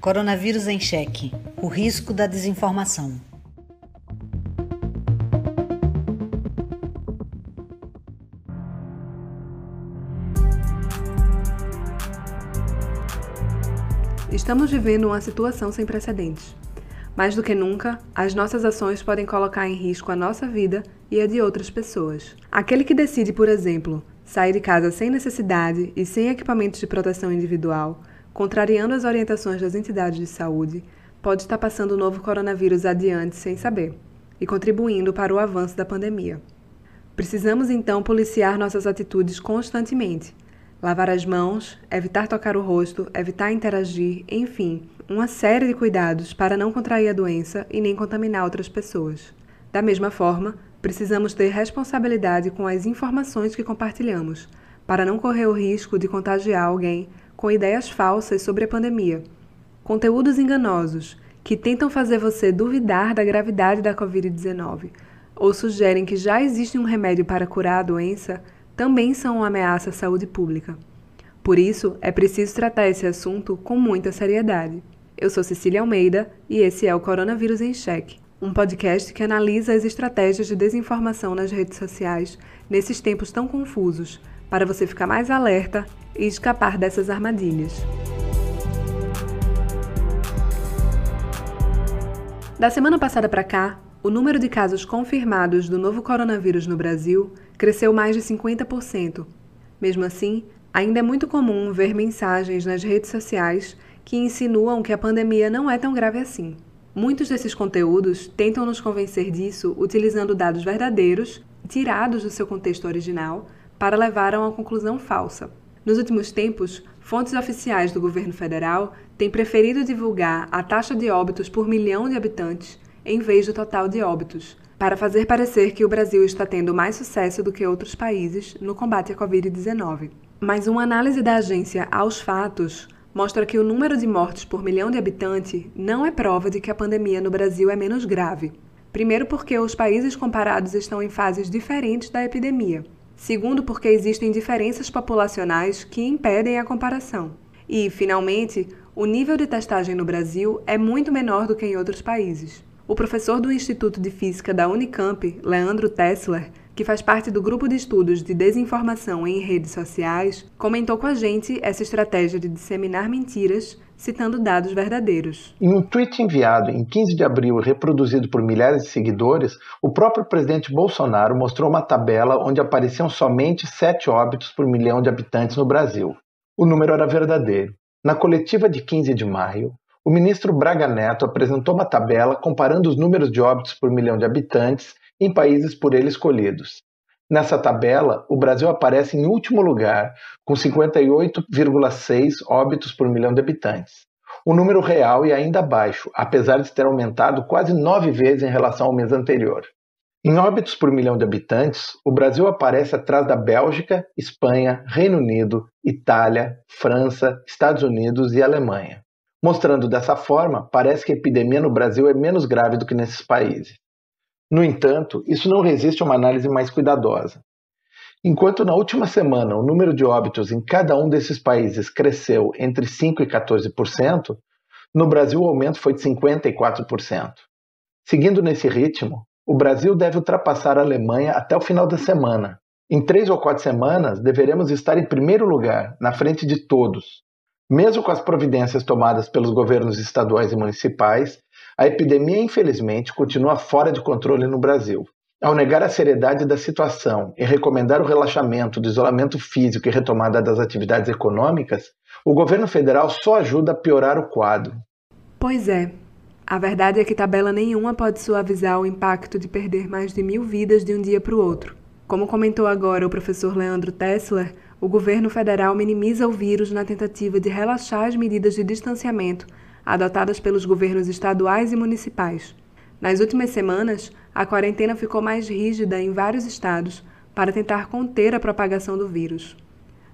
Coronavírus em Cheque O risco da desinformação. Estamos vivendo uma situação sem precedentes. Mais do que nunca, as nossas ações podem colocar em risco a nossa vida e a de outras pessoas. Aquele que decide, por exemplo, sair de casa sem necessidade e sem equipamentos de proteção individual contrariando as orientações das entidades de saúde, pode estar passando o novo coronavírus adiante sem saber e contribuindo para o avanço da pandemia. Precisamos então policiar nossas atitudes constantemente. Lavar as mãos, evitar tocar o rosto, evitar interagir, enfim, uma série de cuidados para não contrair a doença e nem contaminar outras pessoas. Da mesma forma, precisamos ter responsabilidade com as informações que compartilhamos, para não correr o risco de contagiar alguém com ideias falsas sobre a pandemia. Conteúdos enganosos que tentam fazer você duvidar da gravidade da Covid-19 ou sugerem que já existe um remédio para curar a doença também são uma ameaça à saúde pública. Por isso, é preciso tratar esse assunto com muita seriedade. Eu sou Cecília Almeida e esse é o Coronavírus em Cheque, um podcast que analisa as estratégias de desinformação nas redes sociais nesses tempos tão confusos, para você ficar mais alerta e escapar dessas armadilhas. Da semana passada para cá, o número de casos confirmados do novo coronavírus no Brasil cresceu mais de 50%. Mesmo assim, ainda é muito comum ver mensagens nas redes sociais que insinuam que a pandemia não é tão grave assim. Muitos desses conteúdos tentam nos convencer disso utilizando dados verdadeiros, tirados do seu contexto original, para levar a uma conclusão falsa. Nos últimos tempos, fontes oficiais do governo federal têm preferido divulgar a taxa de óbitos por milhão de habitantes em vez do total de óbitos, para fazer parecer que o Brasil está tendo mais sucesso do que outros países no combate à Covid-19. Mas uma análise da agência aos fatos mostra que o número de mortes por milhão de habitantes não é prova de que a pandemia no Brasil é menos grave. Primeiro, porque os países comparados estão em fases diferentes da epidemia. Segundo, porque existem diferenças populacionais que impedem a comparação. E, finalmente, o nível de testagem no Brasil é muito menor do que em outros países. O professor do Instituto de Física da Unicamp, Leandro Tessler, que faz parte do grupo de estudos de desinformação em redes sociais, comentou com a gente essa estratégia de disseminar mentiras citando dados verdadeiros. Em um tweet enviado em 15 de abril e reproduzido por milhares de seguidores, o próprio presidente Bolsonaro mostrou uma tabela onde apareciam somente sete óbitos por milhão de habitantes no Brasil. O número era verdadeiro. Na coletiva de 15 de maio, o ministro Braga Neto apresentou uma tabela comparando os números de óbitos por milhão de habitantes em países por ele escolhidos. Nessa tabela, o Brasil aparece em último lugar, com 58,6 óbitos por milhão de habitantes. O número real é ainda baixo, apesar de ter aumentado quase nove vezes em relação ao mês anterior. Em óbitos por milhão de habitantes, o Brasil aparece atrás da Bélgica, Espanha, Reino Unido, Itália, França, Estados Unidos e Alemanha. Mostrando dessa forma, parece que a epidemia no Brasil é menos grave do que nesses países. No entanto, isso não resiste a uma análise mais cuidadosa. Enquanto na última semana o número de óbitos em cada um desses países cresceu entre 5% e 14%, no Brasil o aumento foi de 54%. Seguindo nesse ritmo, o Brasil deve ultrapassar a Alemanha até o final da semana. Em três ou quatro semanas, deveremos estar em primeiro lugar, na frente de todos. Mesmo com as providências tomadas pelos governos estaduais e municipais, a epidemia, infelizmente, continua fora de controle no Brasil. Ao negar a seriedade da situação e recomendar o relaxamento do isolamento físico e retomada das atividades econômicas, o governo federal só ajuda a piorar o quadro. Pois é. A verdade é que tabela nenhuma pode suavizar o impacto de perder mais de mil vidas de um dia para o outro. Como comentou agora o professor Leandro Tessler, o governo federal minimiza o vírus na tentativa de relaxar as medidas de distanciamento adotadas pelos governos estaduais e municipais. Nas últimas semanas, a quarentena ficou mais rígida em vários estados para tentar conter a propagação do vírus.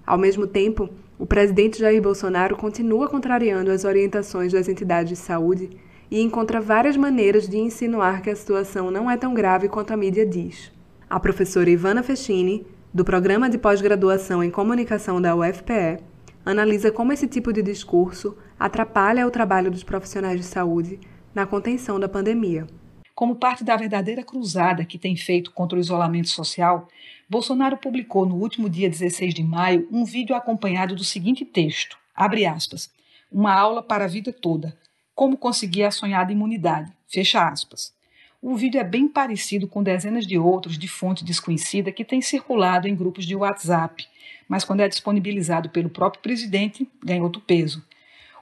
Ao mesmo tempo, o presidente Jair Bolsonaro continua contrariando as orientações das entidades de saúde e encontra várias maneiras de insinuar que a situação não é tão grave quanto a mídia diz. A professora Ivana Fechini, do Programa de Pós-Graduação em Comunicação da UFPE, analisa como esse tipo de discurso atrapalha o trabalho dos profissionais de saúde na contenção da pandemia. Como parte da verdadeira cruzada que tem feito contra o isolamento social, Bolsonaro publicou no último dia 16 de maio um vídeo acompanhado do seguinte texto: abre aspas, uma aula para a vida toda. Como conseguir a sonhada imunidade? Fecha aspas. O vídeo é bem parecido com dezenas de outros de fonte desconhecida que têm circulado em grupos de WhatsApp, mas quando é disponibilizado pelo próprio presidente, ganha outro peso.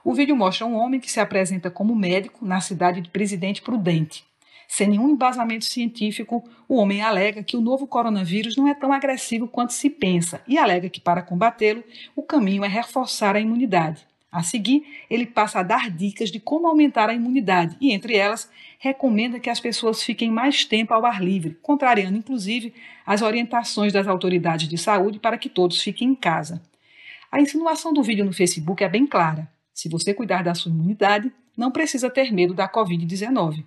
O vídeo mostra um homem que se apresenta como médico na cidade de Presidente Prudente. Sem nenhum embasamento científico, o homem alega que o novo coronavírus não é tão agressivo quanto se pensa e alega que, para combatê-lo, o caminho é reforçar a imunidade. A seguir, ele passa a dar dicas de como aumentar a imunidade e, entre elas, recomenda que as pessoas fiquem mais tempo ao ar livre, contrariando inclusive as orientações das autoridades de saúde para que todos fiquem em casa. A insinuação do vídeo no Facebook é bem clara. Se você cuidar da sua imunidade, não precisa ter medo da Covid-19.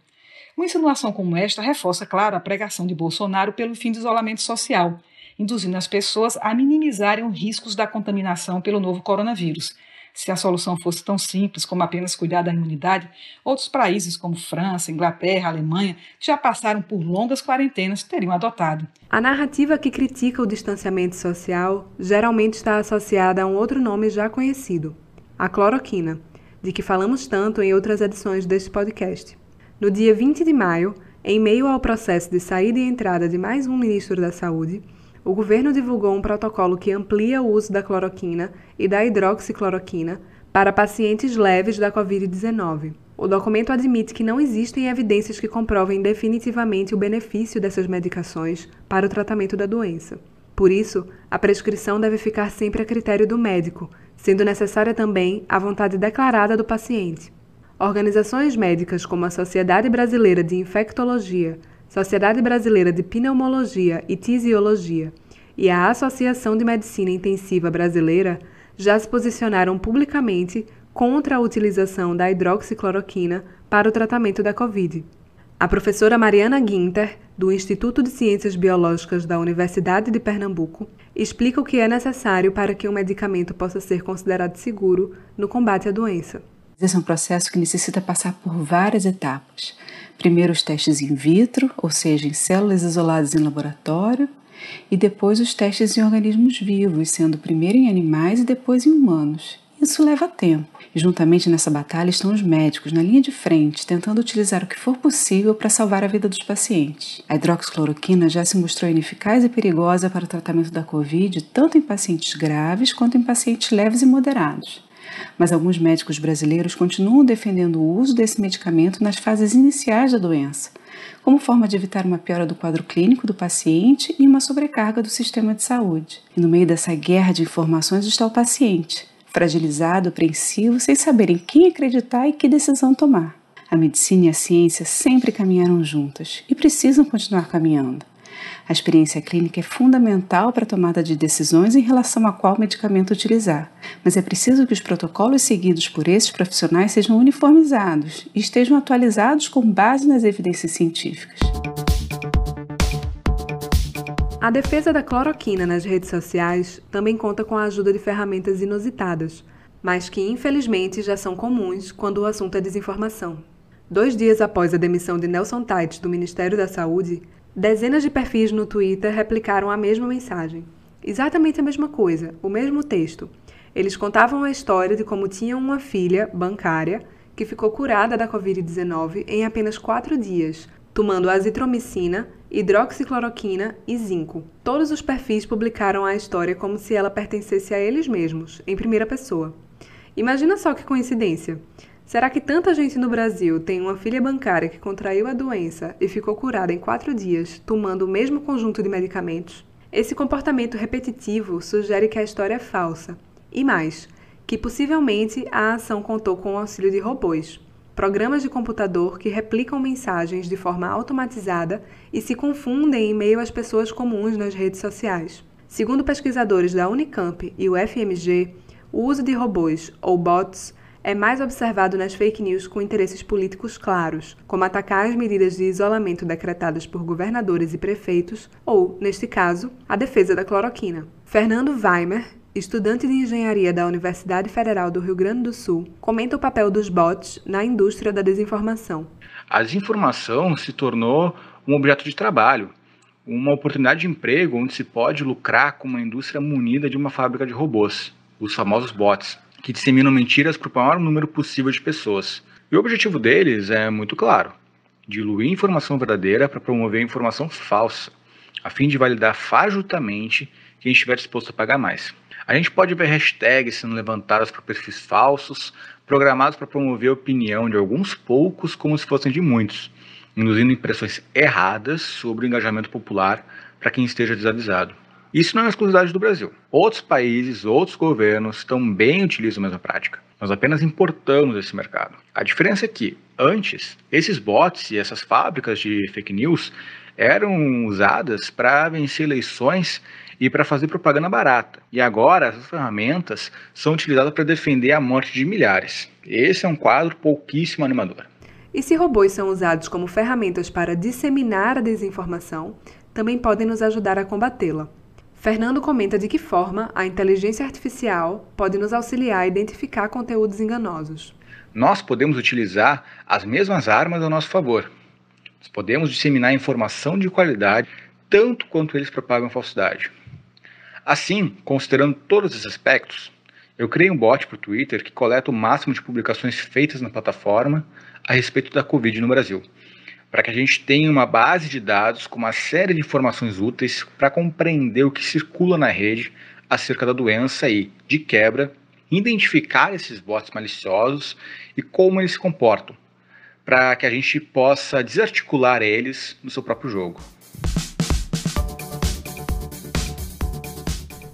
Uma insinuação como esta reforça, claro, a pregação de Bolsonaro pelo fim do isolamento social, induzindo as pessoas a minimizarem os riscos da contaminação pelo novo coronavírus se a solução fosse tão simples como apenas cuidar da imunidade, outros países como França, Inglaterra, Alemanha, que já passaram por longas quarentenas, teriam adotado. A narrativa que critica o distanciamento social geralmente está associada a um outro nome já conhecido, a cloroquina, de que falamos tanto em outras edições deste podcast. No dia 20 de maio, em meio ao processo de saída e entrada de mais um ministro da Saúde, o governo divulgou um protocolo que amplia o uso da cloroquina e da hidroxicloroquina para pacientes leves da Covid-19. O documento admite que não existem evidências que comprovem definitivamente o benefício dessas medicações para o tratamento da doença. Por isso, a prescrição deve ficar sempre a critério do médico, sendo necessária também a vontade declarada do paciente. Organizações médicas como a Sociedade Brasileira de Infectologia, Sociedade Brasileira de Pneumologia e Tisiologia e a Associação de Medicina Intensiva Brasileira já se posicionaram publicamente contra a utilização da hidroxicloroquina para o tratamento da Covid. A professora Mariana Guinter, do Instituto de Ciências Biológicas da Universidade de Pernambuco, explica o que é necessário para que um medicamento possa ser considerado seguro no combate à doença. Esse é um processo que necessita passar por várias etapas. Primeiro os testes in vitro, ou seja, em células isoladas em laboratório, e depois os testes em organismos vivos, sendo primeiro em animais e depois em humanos. Isso leva tempo. E juntamente nessa batalha estão os médicos na linha de frente, tentando utilizar o que for possível para salvar a vida dos pacientes. A hidroxicloroquina já se mostrou ineficaz e perigosa para o tratamento da Covid, tanto em pacientes graves quanto em pacientes leves e moderados mas alguns médicos brasileiros continuam defendendo o uso desse medicamento nas fases iniciais da doença, como forma de evitar uma piora do quadro clínico do paciente e uma sobrecarga do sistema de saúde. E no meio dessa guerra de informações está o paciente, fragilizado, apreensivo, sem saber em quem acreditar e que decisão tomar. A medicina e a ciência sempre caminharam juntas e precisam continuar caminhando. A experiência clínica é fundamental para a tomada de decisões em relação a qual medicamento utilizar, mas é preciso que os protocolos seguidos por esses profissionais sejam uniformizados e estejam atualizados com base nas evidências científicas. A defesa da cloroquina nas redes sociais também conta com a ajuda de ferramentas inusitadas, mas que infelizmente já são comuns quando o assunto é desinformação. Dois dias após a demissão de Nelson Tait do Ministério da Saúde, Dezenas de perfis no Twitter replicaram a mesma mensagem. Exatamente a mesma coisa, o mesmo texto. Eles contavam a história de como tinham uma filha bancária que ficou curada da Covid-19 em apenas quatro dias, tomando azitromicina, hidroxicloroquina e zinco. Todos os perfis publicaram a história como se ela pertencesse a eles mesmos, em primeira pessoa. Imagina só que coincidência. Será que tanta gente no Brasil tem uma filha bancária que contraiu a doença e ficou curada em quatro dias, tomando o mesmo conjunto de medicamentos? Esse comportamento repetitivo sugere que a história é falsa. E mais, que possivelmente a ação contou com o auxílio de robôs, programas de computador que replicam mensagens de forma automatizada e se confundem em meio às pessoas comuns nas redes sociais. Segundo pesquisadores da Unicamp e o FMG, o uso de robôs ou bots é mais observado nas fake news com interesses políticos claros, como atacar as medidas de isolamento decretadas por governadores e prefeitos, ou, neste caso, a defesa da cloroquina. Fernando Weimer, estudante de engenharia da Universidade Federal do Rio Grande do Sul, comenta o papel dos bots na indústria da desinformação. A desinformação se tornou um objeto de trabalho, uma oportunidade de emprego onde se pode lucrar com uma indústria munida de uma fábrica de robôs, os famosos bots, que disseminam mentiras para o maior número possível de pessoas. E o objetivo deles é muito claro: diluir informação verdadeira para promover informação falsa, a fim de validar fajuntamente quem estiver disposto a pagar mais. A gente pode ver hashtags sendo levantadas por perfis falsos, programados para promover a opinião de alguns poucos como se fossem de muitos, induzindo impressões erradas sobre o engajamento popular para quem esteja desavisado. Isso não é exclusividade do Brasil. Outros países, outros governos também utilizam a mesma prática. Nós apenas importamos esse mercado. A diferença é que, antes, esses bots e essas fábricas de fake news eram usadas para vencer eleições e para fazer propaganda barata. E agora essas ferramentas são utilizadas para defender a morte de milhares. Esse é um quadro pouquíssimo animador. E se robôs são usados como ferramentas para disseminar a desinformação, também podem nos ajudar a combatê-la. Fernando comenta de que forma a inteligência artificial pode nos auxiliar a identificar conteúdos enganosos. Nós podemos utilizar as mesmas armas a nosso favor. Nós podemos disseminar informação de qualidade tanto quanto eles propagam falsidade. Assim, considerando todos esses aspectos, eu criei um bot para o Twitter que coleta o máximo de publicações feitas na plataforma a respeito da Covid no Brasil, para que a gente tenha uma base de dados com uma série de informações úteis para compreender o que circula na rede acerca da doença e, de quebra, identificar esses bots maliciosos e como eles se comportam, para que a gente possa desarticular eles no seu próprio jogo.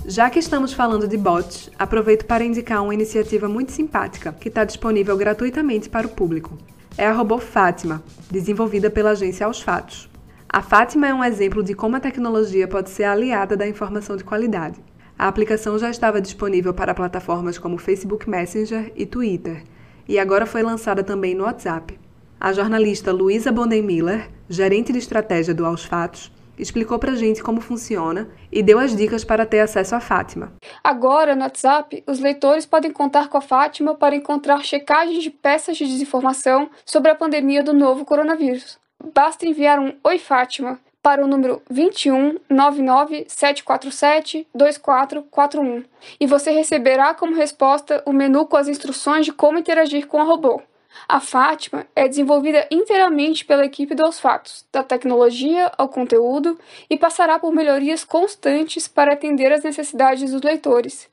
Já que estamos falando de bots, aproveito para indicar uma iniciativa muito simpática que está disponível gratuitamente para o público é a robô Fátima, desenvolvida pela agência Aos Fatos. A Fátima é um exemplo de como a tecnologia pode ser aliada da informação de qualidade. A aplicação já estava disponível para plataformas como Facebook Messenger e Twitter, e agora foi lançada também no WhatsApp. A jornalista Luísa Bonden-Miller, gerente de estratégia do Aos Fatos, explicou pra gente como funciona e deu as dicas para ter acesso à Fátima. Agora, no WhatsApp, os leitores podem contar com a Fátima para encontrar checagens de peças de desinformação sobre a pandemia do novo coronavírus. Basta enviar um Oi Fátima para o número 21 99 747 2441 e você receberá como resposta o menu com as instruções de como interagir com a robô. A Fátima é desenvolvida inteiramente pela equipe dos fatos, da tecnologia ao conteúdo, e passará por melhorias constantes para atender às necessidades dos leitores.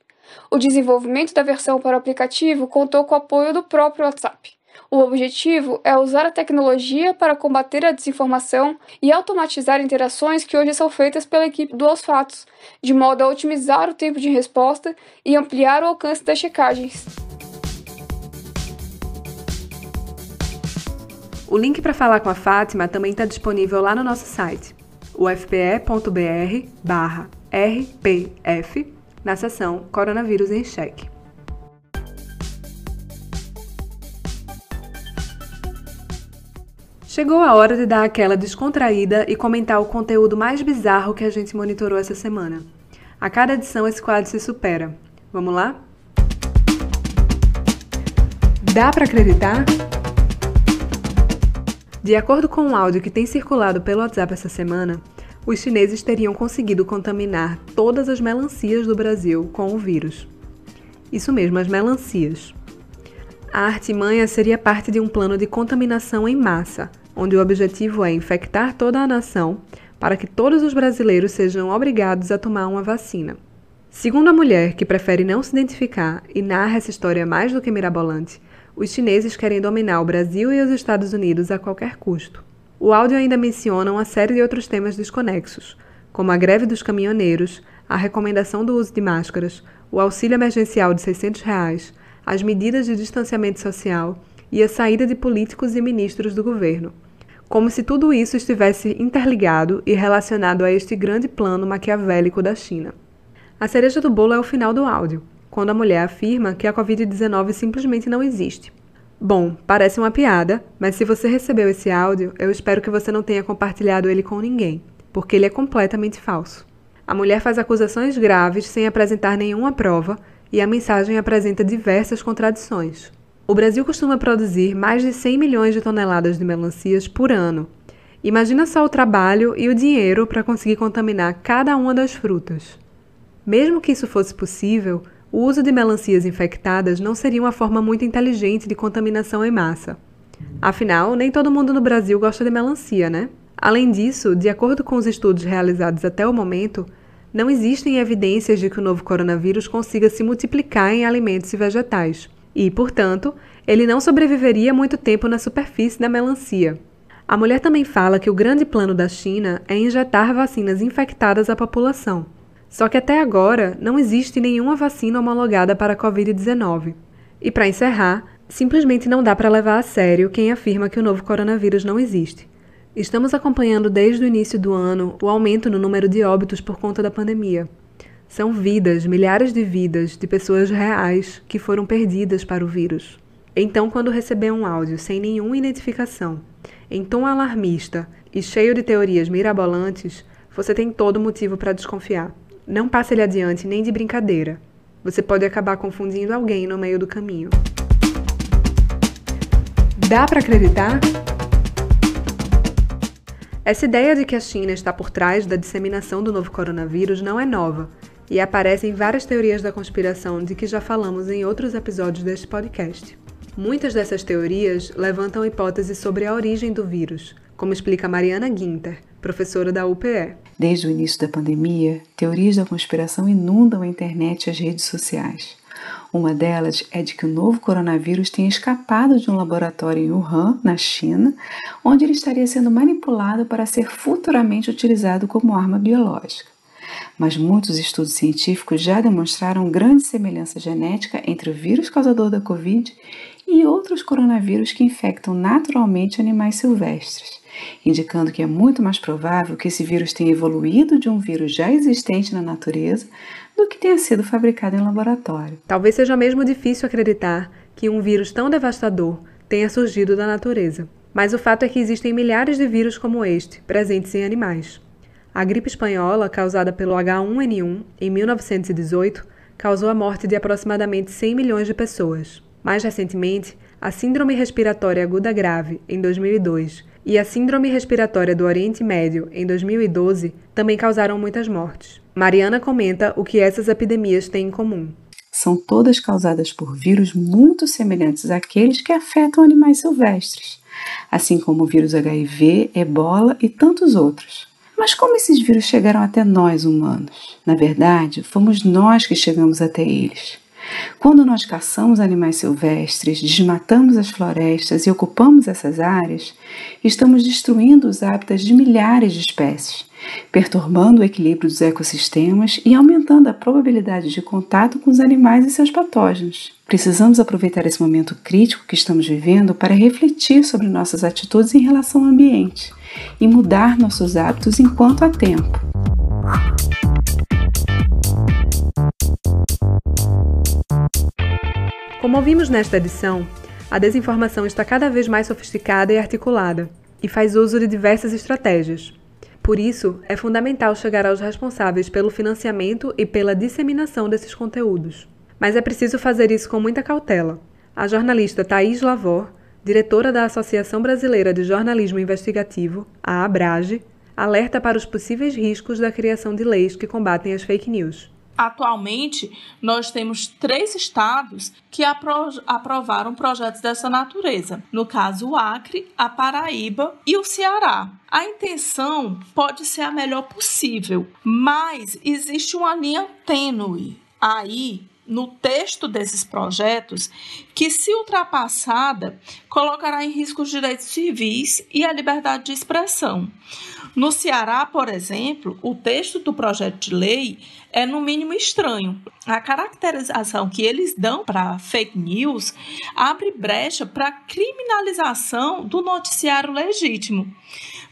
O desenvolvimento da versão para o aplicativo contou com o apoio do próprio WhatsApp. O objetivo é usar a tecnologia para combater a desinformação e automatizar interações que hoje são feitas pela equipe do Aos Fatos, de modo a otimizar o tempo de resposta e ampliar o alcance das checagens. O link para falar com a Fátima também está disponível lá no nosso site, ufpe.br barra RPF, na seção Coronavírus em Cheque. Chegou a hora de dar aquela descontraída e comentar o conteúdo mais bizarro que a gente monitorou essa semana. A cada edição esse quadro se supera. Vamos lá? Dá para acreditar? De acordo com um áudio que tem circulado pelo WhatsApp essa semana, os chineses teriam conseguido contaminar todas as melancias do Brasil com o vírus. Isso mesmo, as melancias. A artimanha seria parte de um plano de contaminação em massa, onde o objetivo é infectar toda a nação para que todos os brasileiros sejam obrigados a tomar uma vacina. Segundo a mulher, que prefere não se identificar e narra essa história mais do que mirabolante, os chineses querem dominar o Brasil e os Estados Unidos a qualquer custo. O áudio ainda menciona uma série de outros temas desconexos, como a greve dos caminhoneiros, a recomendação do uso de máscaras, o auxílio emergencial de 600 reais, as medidas de distanciamento social e a saída de políticos e ministros do governo. Como se tudo isso estivesse interligado e relacionado a este grande plano maquiavélico da China. A cereja do bolo é o final do áudio, quando a mulher afirma que a Covid-19 simplesmente não existe. Bom, parece uma piada, mas se você recebeu esse áudio, eu espero que você não tenha compartilhado ele com ninguém, porque ele é completamente falso. A mulher faz acusações graves sem apresentar nenhuma prova e a mensagem apresenta diversas contradições. O Brasil costuma produzir mais de 100 milhões de toneladas de melancias por ano. Imagina só o trabalho e o dinheiro para conseguir contaminar cada uma das frutas. Mesmo que isso fosse possível, o uso de melancias infectadas não seria uma forma muito inteligente de contaminação em massa. Afinal, nem todo mundo no Brasil gosta de melancia, né? Além disso, de acordo com os estudos realizados até o momento, não existem evidências de que o novo coronavírus consiga se multiplicar em alimentos e vegetais, e, portanto, ele não sobreviveria muito tempo na superfície da melancia. A mulher também fala que o grande plano da China é injetar vacinas infectadas à população. Só que até agora não existe nenhuma vacina homologada para a Covid-19. E para encerrar, simplesmente não dá para levar a sério quem afirma que o novo coronavírus não existe. Estamos acompanhando desde o início do ano o aumento no número de óbitos por conta da pandemia. São vidas, milhares de vidas, de pessoas reais que foram perdidas para o vírus. Então, quando receber um áudio sem nenhuma identificação, em tom alarmista e cheio de teorias mirabolantes, você tem todo motivo para desconfiar. Não passe ele adiante nem de brincadeira. Você pode acabar confundindo alguém no meio do caminho. Dá para acreditar? Essa ideia de que a China está por trás da disseminação do novo coronavírus não é nova e aparece em várias teorias da conspiração de que já falamos em outros episódios deste podcast. Muitas dessas teorias levantam hipóteses sobre a origem do vírus, como explica Mariana Guinter, professora da UPE. Desde o início da pandemia, teorias da conspiração inundam a internet e as redes sociais. Uma delas é de que o novo coronavírus tenha escapado de um laboratório em Wuhan, na China, onde ele estaria sendo manipulado para ser futuramente utilizado como arma biológica. Mas muitos estudos científicos já demonstraram grande semelhança genética entre o vírus causador da Covid e outros coronavírus que infectam naturalmente animais silvestres, indicando que é muito mais provável que esse vírus tenha evoluído de um vírus já existente na natureza do que tenha sido fabricado em laboratório. Talvez seja mesmo difícil acreditar que um vírus tão devastador tenha surgido da natureza. Mas o fato é que existem milhares de vírus como este presentes em animais. A gripe espanhola, causada pelo H1N1 em 1918, causou a morte de aproximadamente 100 milhões de pessoas. Mais recentemente, a Síndrome Respiratória Aguda Grave, em 2002, e a Síndrome Respiratória do Oriente Médio, em 2012, também causaram muitas mortes. Mariana comenta o que essas epidemias têm em comum. São todas causadas por vírus muito semelhantes àqueles que afetam animais silvestres, assim como o vírus HIV, ebola e tantos outros. Mas como esses vírus chegaram até nós humanos? Na verdade, fomos nós que chegamos até eles. Quando nós caçamos animais silvestres, desmatamos as florestas e ocupamos essas áreas, estamos destruindo os hábitats de milhares de espécies, perturbando o equilíbrio dos ecossistemas e aumentando a probabilidade de contato com os animais e seus patógenos. Precisamos aproveitar esse momento crítico que estamos vivendo para refletir sobre nossas atitudes em relação ao ambiente e mudar nossos hábitos enquanto há tempo. Como ouvimos nesta edição, a desinformação está cada vez mais sofisticada e articulada e faz uso de diversas estratégias. Por isso, é fundamental chegar aos responsáveis pelo financiamento e pela disseminação desses conteúdos. Mas é preciso fazer isso com muita cautela. A jornalista Thaís Lavor, diretora da Associação Brasileira de Jornalismo Investigativo, a ABRAGE, alerta para os possíveis riscos da criação de leis que combatem as fake news. Atualmente, nós temos três estados que apro aprovaram projetos dessa natureza. No caso, o Acre, a Paraíba e o Ceará. A intenção pode ser a melhor possível, mas existe uma linha tênue aí no texto desses projetos que, se ultrapassada, colocará em risco os direitos civis e a liberdade de expressão. No Ceará, por exemplo, o texto do projeto de lei é no mínimo estranho. A caracterização que eles dão para fake news abre brecha para criminalização do noticiário legítimo.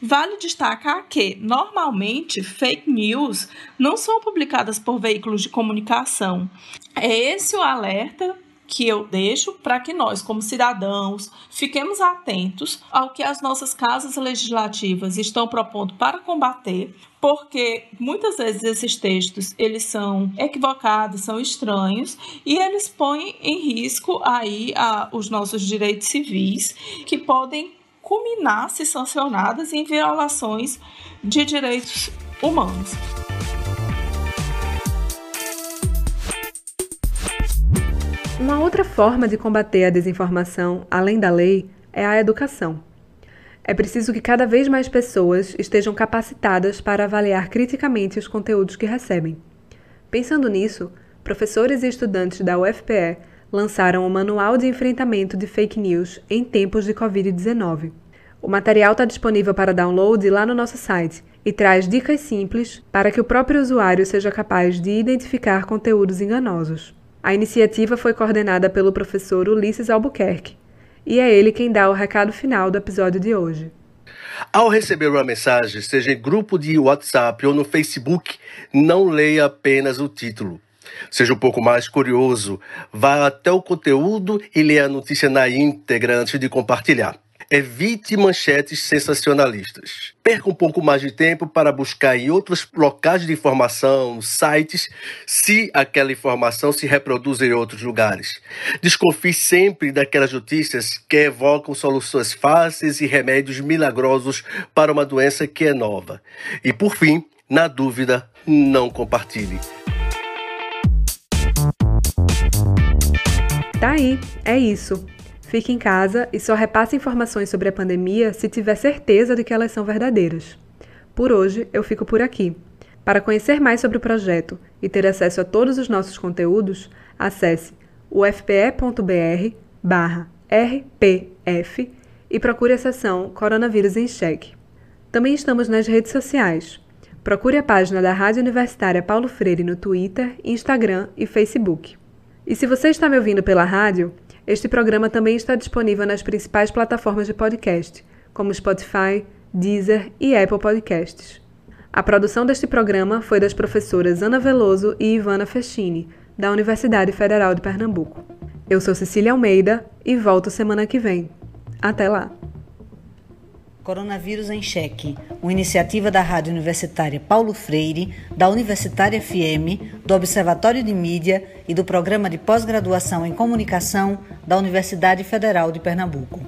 Vale destacar que, normalmente, fake news não são publicadas por veículos de comunicação. É esse o alerta que eu deixo para que nós, como cidadãos, fiquemos atentos ao que as nossas casas legislativas estão propondo para combater, porque muitas vezes esses textos eles são equivocados, são estranhos e eles põem em risco aí a, os nossos direitos civis que podem culminar se sancionadas em violações de direitos humanos. Uma outra forma de combater a desinformação, além da lei, é a educação. É preciso que cada vez mais pessoas estejam capacitadas para avaliar criticamente os conteúdos que recebem. Pensando nisso, professores e estudantes da UFPE lançaram o Manual de Enfrentamento de Fake News em tempos de Covid-19. O material está disponível para download lá no nosso site e traz dicas simples para que o próprio usuário seja capaz de identificar conteúdos enganosos. A iniciativa foi coordenada pelo professor Ulisses Albuquerque, e é ele quem dá o recado final do episódio de hoje. Ao receber uma mensagem, seja em grupo de WhatsApp ou no Facebook, não leia apenas o título. Seja um pouco mais curioso, vá até o conteúdo e leia a notícia na íntegra antes de compartilhar. Evite manchetes sensacionalistas. Perca um pouco mais de tempo para buscar em outros locais de informação, sites, se aquela informação se reproduz em outros lugares. Desconfie sempre daquelas notícias que evocam soluções fáceis e remédios milagrosos para uma doença que é nova. E por fim, na dúvida, não compartilhe. Tá aí, é isso. Fique em casa e só repasse informações sobre a pandemia se tiver certeza de que elas são verdadeiras. Por hoje, eu fico por aqui. Para conhecer mais sobre o projeto e ter acesso a todos os nossos conteúdos, acesse ufpe.br rpf e procure a seção Coronavírus em Cheque. Também estamos nas redes sociais. Procure a página da Rádio Universitária Paulo Freire no Twitter, Instagram e Facebook. E se você está me ouvindo pela rádio, este programa também está disponível nas principais plataformas de podcast, como Spotify, Deezer e Apple Podcasts. A produção deste programa foi das professoras Ana Veloso e Ivana Festini, da Universidade Federal de Pernambuco. Eu sou Cecília Almeida e volto semana que vem. Até lá! Coronavírus em Cheque, uma iniciativa da Rádio Universitária Paulo Freire, da Universitária FM, do Observatório de Mídia e do Programa de Pós-Graduação em Comunicação da Universidade Federal de Pernambuco.